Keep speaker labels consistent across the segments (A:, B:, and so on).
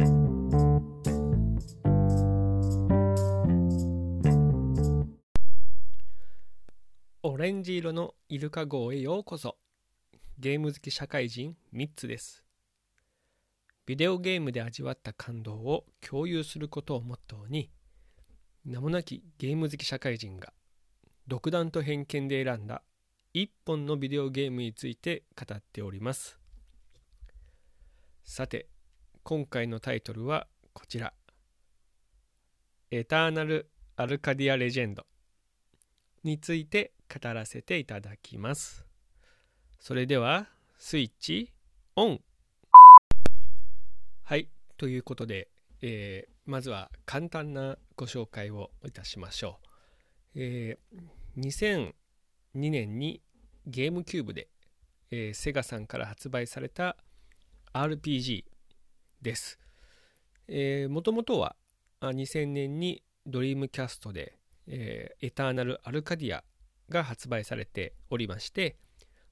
A: オレンジ色のイルカ号へようこそ。ゲーム好き社会人3つです。ビデオゲームで味わった感動を共有することをモットーに名もなきゲーム好き社会人が独断と偏見で選んだ一本のビデオゲームについて語っております。さて今回のタイトルはこちら。エターナル・アルカディア・レジェンドについて語らせていただきます。それではスイッチオン。はいということで、えー、まずは簡単なご紹介をいたしましょう、えー、2002年にゲームキューブで、えー、セガさんから発売された RPG です。もともとは2000年にドリームキャストで、えー、エターナル・アルカディアが発売されておりまして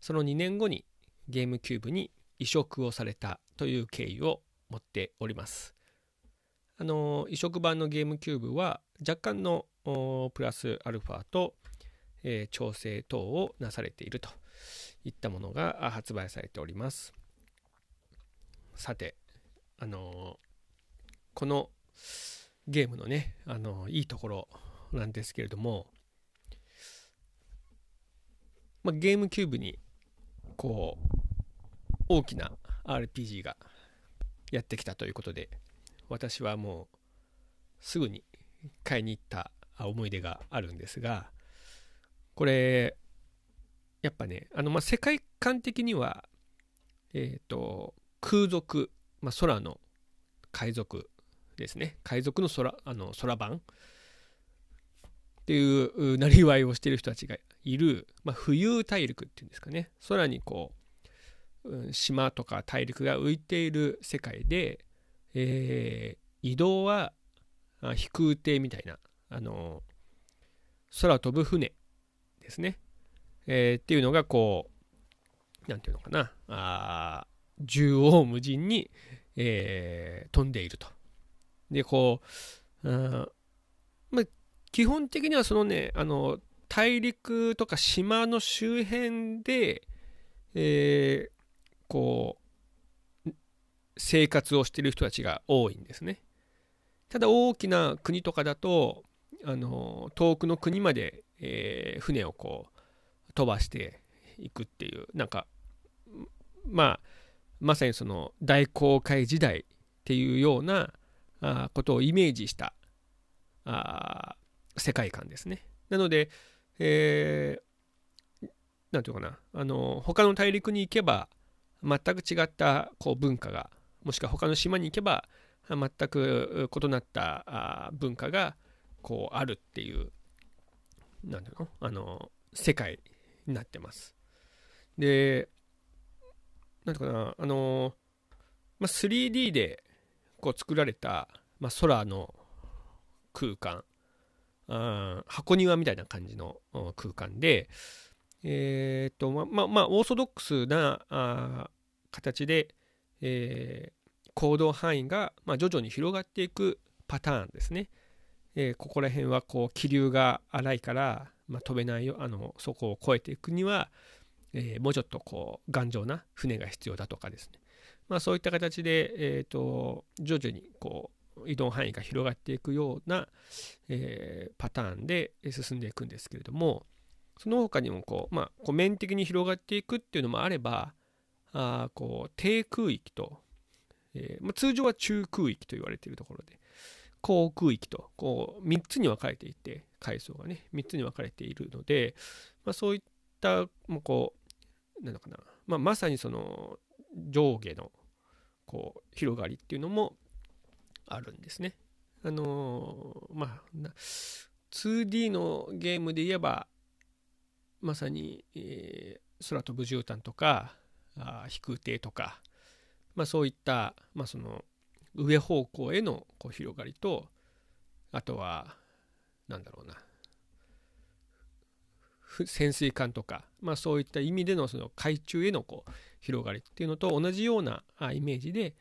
A: その2年後にゲームキューブに移植をされたという経緯を持っております。あの移植版のゲームキューブは若干のプラスアルファと、えー、調整等をなされているといったものが発売されております。さて、あのこのゲームのね、あのいいところなんですけれども、まあ、ゲームキューブにこう大きな RPG がやってきたということで私はもうすぐに買いに行った思い出があるんですがこれやっぱねあのまあ世界観的にはえっ、と空賊、まあ、空の海賊ですね。海賊の空あの空版。っていう なりわいをしている人たちがいる、まあ、浮遊大陸っていうんですかね。空にこう島とか大陸が浮いている世界で、えー、移動は飛空艇みたいな、あの空飛ぶ船ですね、えー、っていうのがこう何て言うのかな。あ縦横無尽に、えー、飛んでいると。でこう、まあ、基本的にはそのね、あの、大陸とか島の周辺で、えー、こう、生活をしている人たちが多いんですね。ただ大きな国とかだと、あの、遠くの国まで、えー、船をこう、飛ばしていくっていう、なんか、まあ、まさにその大航海時代っていうようなあことをイメージしたあ世界観ですね。なので、えー、なんていうかな、あの、他の大陸に行けば、全く違ったこう文化が、もしくは他の島に行けば、全く異なったあ文化がこうあるっていう、なんていうのあの、世界になってます。で、なんていうかな、あの、まあ、3D でこう作られた、まあ、空の空間あ箱庭みたいな感じの空間で、えー、とまままあオーソドックスなあ形で、えー、行動範囲が、まあ、徐々に広がっていくパターンですね。えー、ここら辺はこう気流が荒いから、まあ、飛べないよあのそこを越えていくには、えー、もうちょっとこう頑丈な船が必要だとかですね、まあ、そういった形で、えーと徐々にこ移動範囲が広がっていくような、えー、パターンで進んでいくんですけれどもその他にもこう、まあ、こう面的に広がっていくっていうのもあればあこう低空域と、えー、まあ、通常は中空域と言われているところで高空域とこう3つに分かれていて階層がね3つに分かれているので、まあ、そういったもうこうなのかな、まあ、まさにその上下のこう広がりっていうのもあるんですね。あのー、まあ 2D のゲームで言えばまさに、えー、空飛ぶ絨毯とかあ飛空艇とか、まあ、そういった、まあ、その上方向へのこう広がりとあとはなんだろうな潜水艦とか、まあ、そういった意味でのその海中へのこう広がりっていうのと同じようなイメージで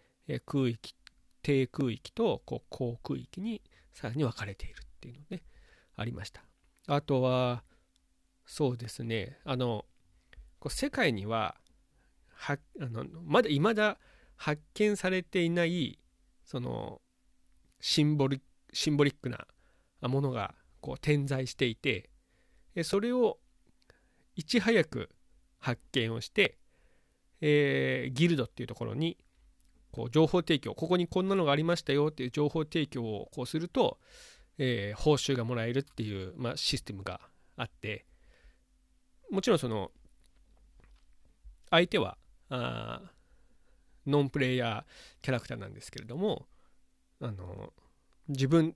A: 空域低空域とこう高空域にさらに分かれているっていうのねありました。あとはそうですねあのこう世界にははあのまだ未だ発見されていないそのシンボリシンボリックなものがこう点在していてそれをいち早く発見をして、えー、ギルドっていうところにこう情報提供ここにこんなのがありましたよっていう情報提供をこうすると、えー、報酬がもらえるっていう、まあ、システムがあってもちろんその相手はあノンプレイヤーキャラクターなんですけれどもあの自分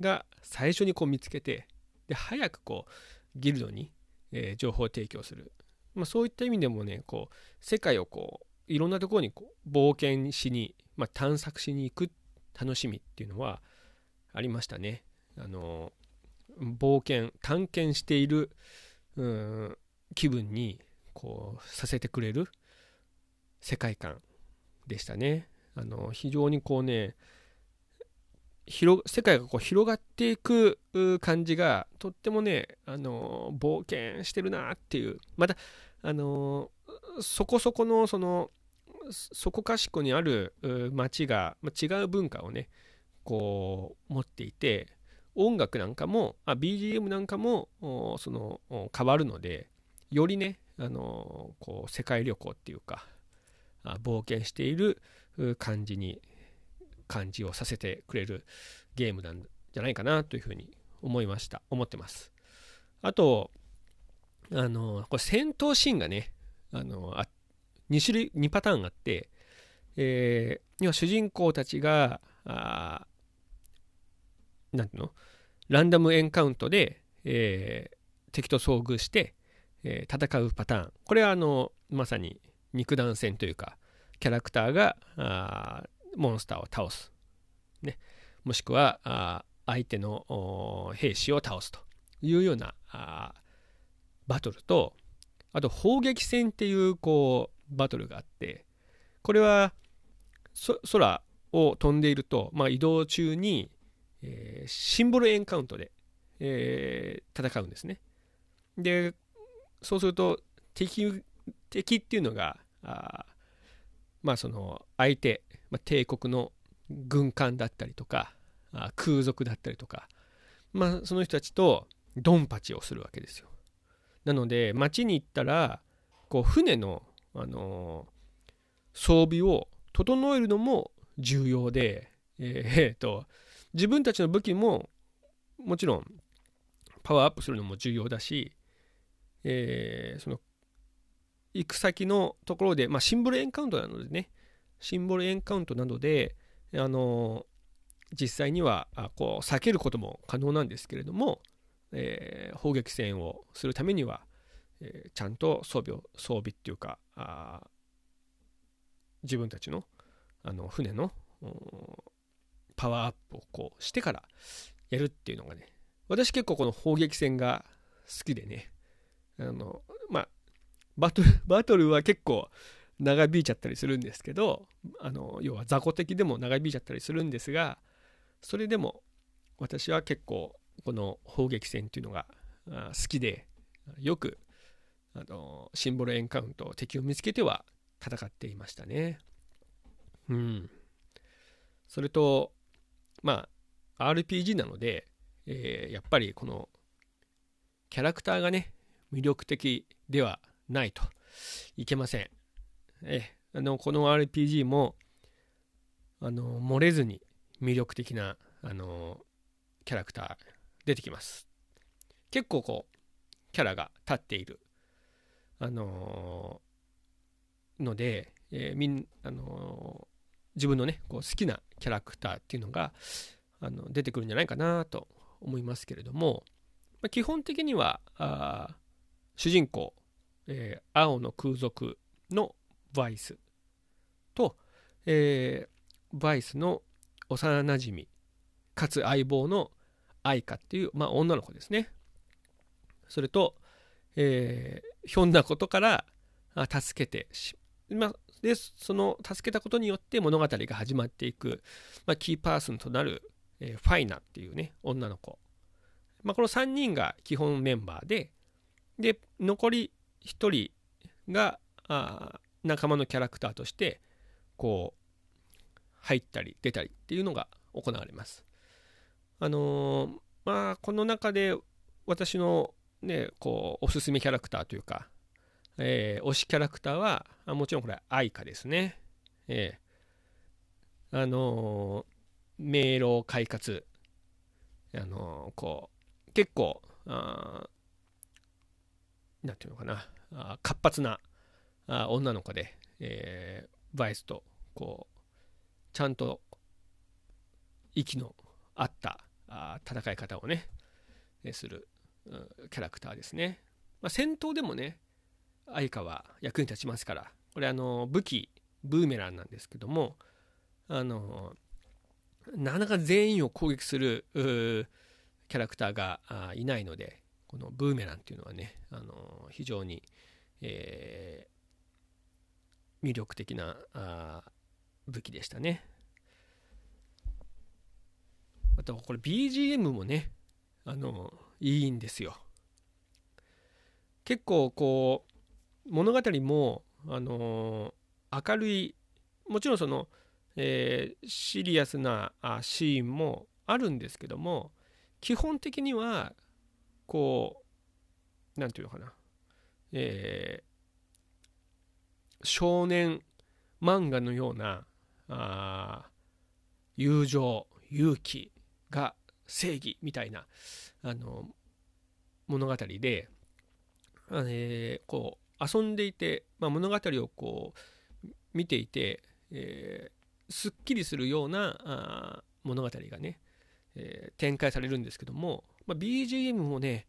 A: が最初にこう見つけてで早くこうギルドに、えー、情報提供する、まあ、そういった意味でもねこう世界をこういろんなところにこう冒険しに、まあ、探索しに行く楽しみっていうのはありましたね。あの冒険探検しているうん気分にこうさせてくれる世界観でしたね。あの非常にこうね広世界がこう広がっていく感じがとってもねあの冒険してるなっていう。またあのそこそこのそのそこかしこにある街がま違う文化をねこう持っていて音楽なんかもあ BGM なんかもその変わるのでよりねあのこう世界旅行っていうか冒険している感じに感じをさせてくれるゲームなんじゃないかなというふうに思いました。思ってます。あとあのこれ戦闘シーンがねあのあ2種類2パターンあって、えー、要は主人公たちがあなんていうの？ランダムエンカウントで、えー、敵と遭遇して、えー、戦うパターン。これはあのまさに肉弾戦というかキャラクターがあモンスターを倒す、ね、もしくはあ相手の兵士を倒すというようなあバトルとあと砲撃戦っていうこうバトルがあってこれは空を飛んでいると、まあ、移動中に、えー、シンボルエンカウントで、えー、戦うんですね。でそうすると敵敵っていうのがあまあその相手、まあ、帝国の軍艦だったりとか空賊だったりとかまあその人たちとドンパチをするわけですよ。なので町に行ったらこう船のあの装備を整えるのも重要で、えー、と自分たちの武器ももちろんパワーアップするのも重要だし、えー、その行く先のところで、まあ、シンボルエンカウントなのでね。シンボルエンカウントなどで、あの実際にはこう避けることも可能なんですけれども、えー、砲撃戦をするためにはえー、ちゃんと装備を装備っていうかあ自分たちのあの船のパワーアップをこうしてからやるっていうのがね。私結構この砲撃戦が好きでね。あのバトル バトルは結構長引いちゃったりするんですけどあの要は雑魚的でも長引いちゃったりするんですがそれでも私は結構この砲撃戦っていうのが好きでよくあのシンボルエンカウント敵を見つけては戦っていましたね。うん。それとまあ RPG なので、えー、やっぱりこのキャラクターがね魅力的ではないといけません。えあのこの RPG もあの漏れずに魅力的なあのキャラクター出てきます。結構こうキャラが立っているあのー、ので、えー、みんあのー、自分のねこう好きなキャラクターっていうのがあの出てくるんじゃないかなと思いますけれども、まあ、基本的にはあ主人公、えー、青の空賊のバイスと、えー、バイスの幼なじみかつ相棒のアイカっていう、まあ、女の子ですね。それと、えー、ひょんなことから助けてしまあ、でその助けたことによって物語が始まっていく、まあ、キーパーソンとなる、えー、ファイナっていうね女の子、まあ、この3人が基本メンバーでで残り1人があ仲間のキャラクターとしてこう入ったり出たりっていうのが行われます。あのー、まあこの中で私のねこうおすすめキャラクターというかえー、推しキャラクターはもちろんこれ愛花ですね。えー、あのー、迷路快活。あのー、こう、結構、あなんていうのかな、活発な女の子で、えー、バイスと、こう、ちゃんと息の合った戦い方をね、する、キャラクターですね。まあ、戦闘でもね、愛花は役に立ちますからこれあの武器ブーメランなんですけどもあのなかなか全員を攻撃するキャラクターがいないのでこのブーメランっていうのはねあの非常に、えー、魅力的なあ武器でしたね。あとこれ BGM もねあのいいんですよ。結構こう物語も、あの、明るいもちろんその、えー、シリアスなあシーンもあるんですけども基本的にはこう何て言うのかな、えー、少年漫画のようなあ友情勇気が正義みたいなあの物語で、えー、こう遊んでいて、まあ、物語をこう見ていて、えー、すっきりするようなあ物語がね、えー、展開されるんですけども、まあ、BGM もね、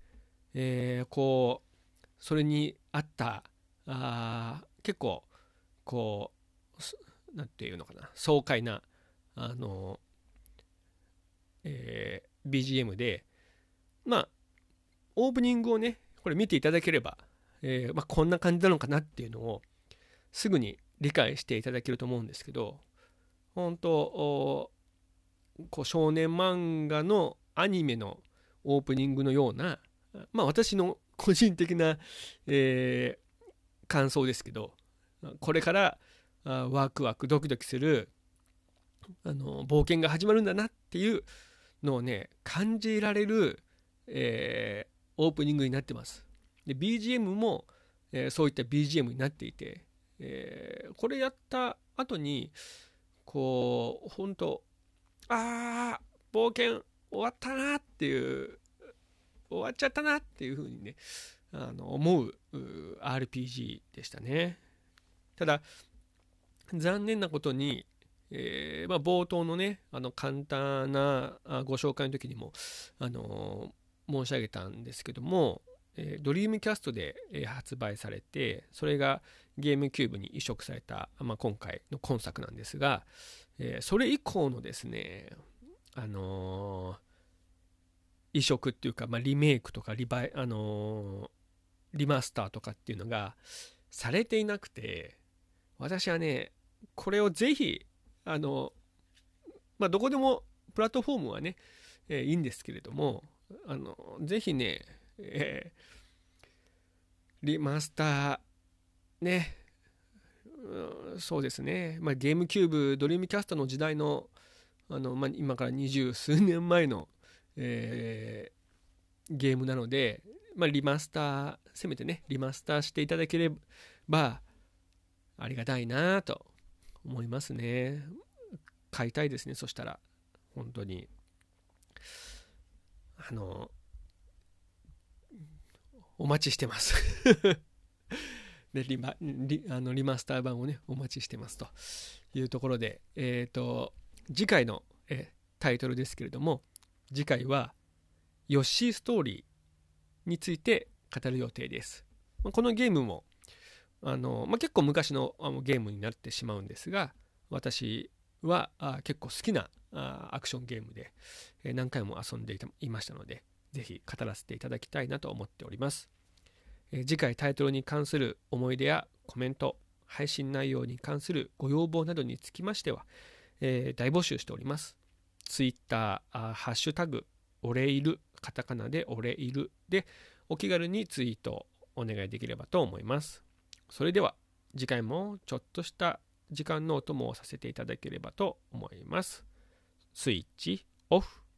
A: えー、こうそれに合ったあ結構こう何て言うのかな爽快なあの、えー、BGM でまあオープニングをねこれ見ていただければえー、まあ、こんな感じなのかなっていうのをすぐに理解していただけると思うんですけど本当こう少年漫画のアニメのオープニングのようなまあ私の個人的な、えー、感想ですけどこれからワクワクドキドキするあの冒険が始まるんだなっていうのをね感じられる、えー、オープニングになってます。で BGM も、えー、そういった BGM になっていて、えー、これやった後にこう本当あー冒険終わったなっていう終わっちゃったなっていう風にねあの思う RPG でしたね。ただ残念なことに、えーまあ、冒頭のねあの簡単なご紹介の時にも、あの申し上げたんですけどもえドリームキャストで、え発売されてそれがゲームキューブに移植された、まあ、今回の今作なんですが、えそれ以降のですねあの移植っていうか、まあ、リメイクとかリバイ、あのリマスターとかっていうのがされていなくて私はねこれをぜひあのまあどこでもプラットフォームはね、えー、いいんですけれどもあのぜひねえー、リマスター、ね、そうですね、まあ、ゲームキューブ、ドリームキャストの時代の、あのまあ、今から二十数年前の、えー、ゲームなので、まあ、リマスター、せめてね、リマスターしていただければ、ありがたいなと思いますね。買いたいですね、そしたら、本当に。あの、お待ちしてます でリマリあのリマスター版をねお待ちしてますというところでえっ、ー、と次回の、えタイトルですけれども次回はヨッシーストーリーについて語る予定です、まこのゲームもあの、まあ、結構昔のあのゲームになってしまうんですが私はあ結構好きなあアクションゲームで、え何回も遊んでいましたのでぜひ語らせていただきたいなと思っております。え次回タイトルに関する思い出やコメント、配信内容に関するご要望などにつきましては、えー、大募集しております。Twitter、ハッシュタグ、おれいる、カタカナでおれいるで、お気軽にツイートお願いできればと思います。それでは、次回もちょっとした時間のお供をさせていただければと思います。スイッチオフ。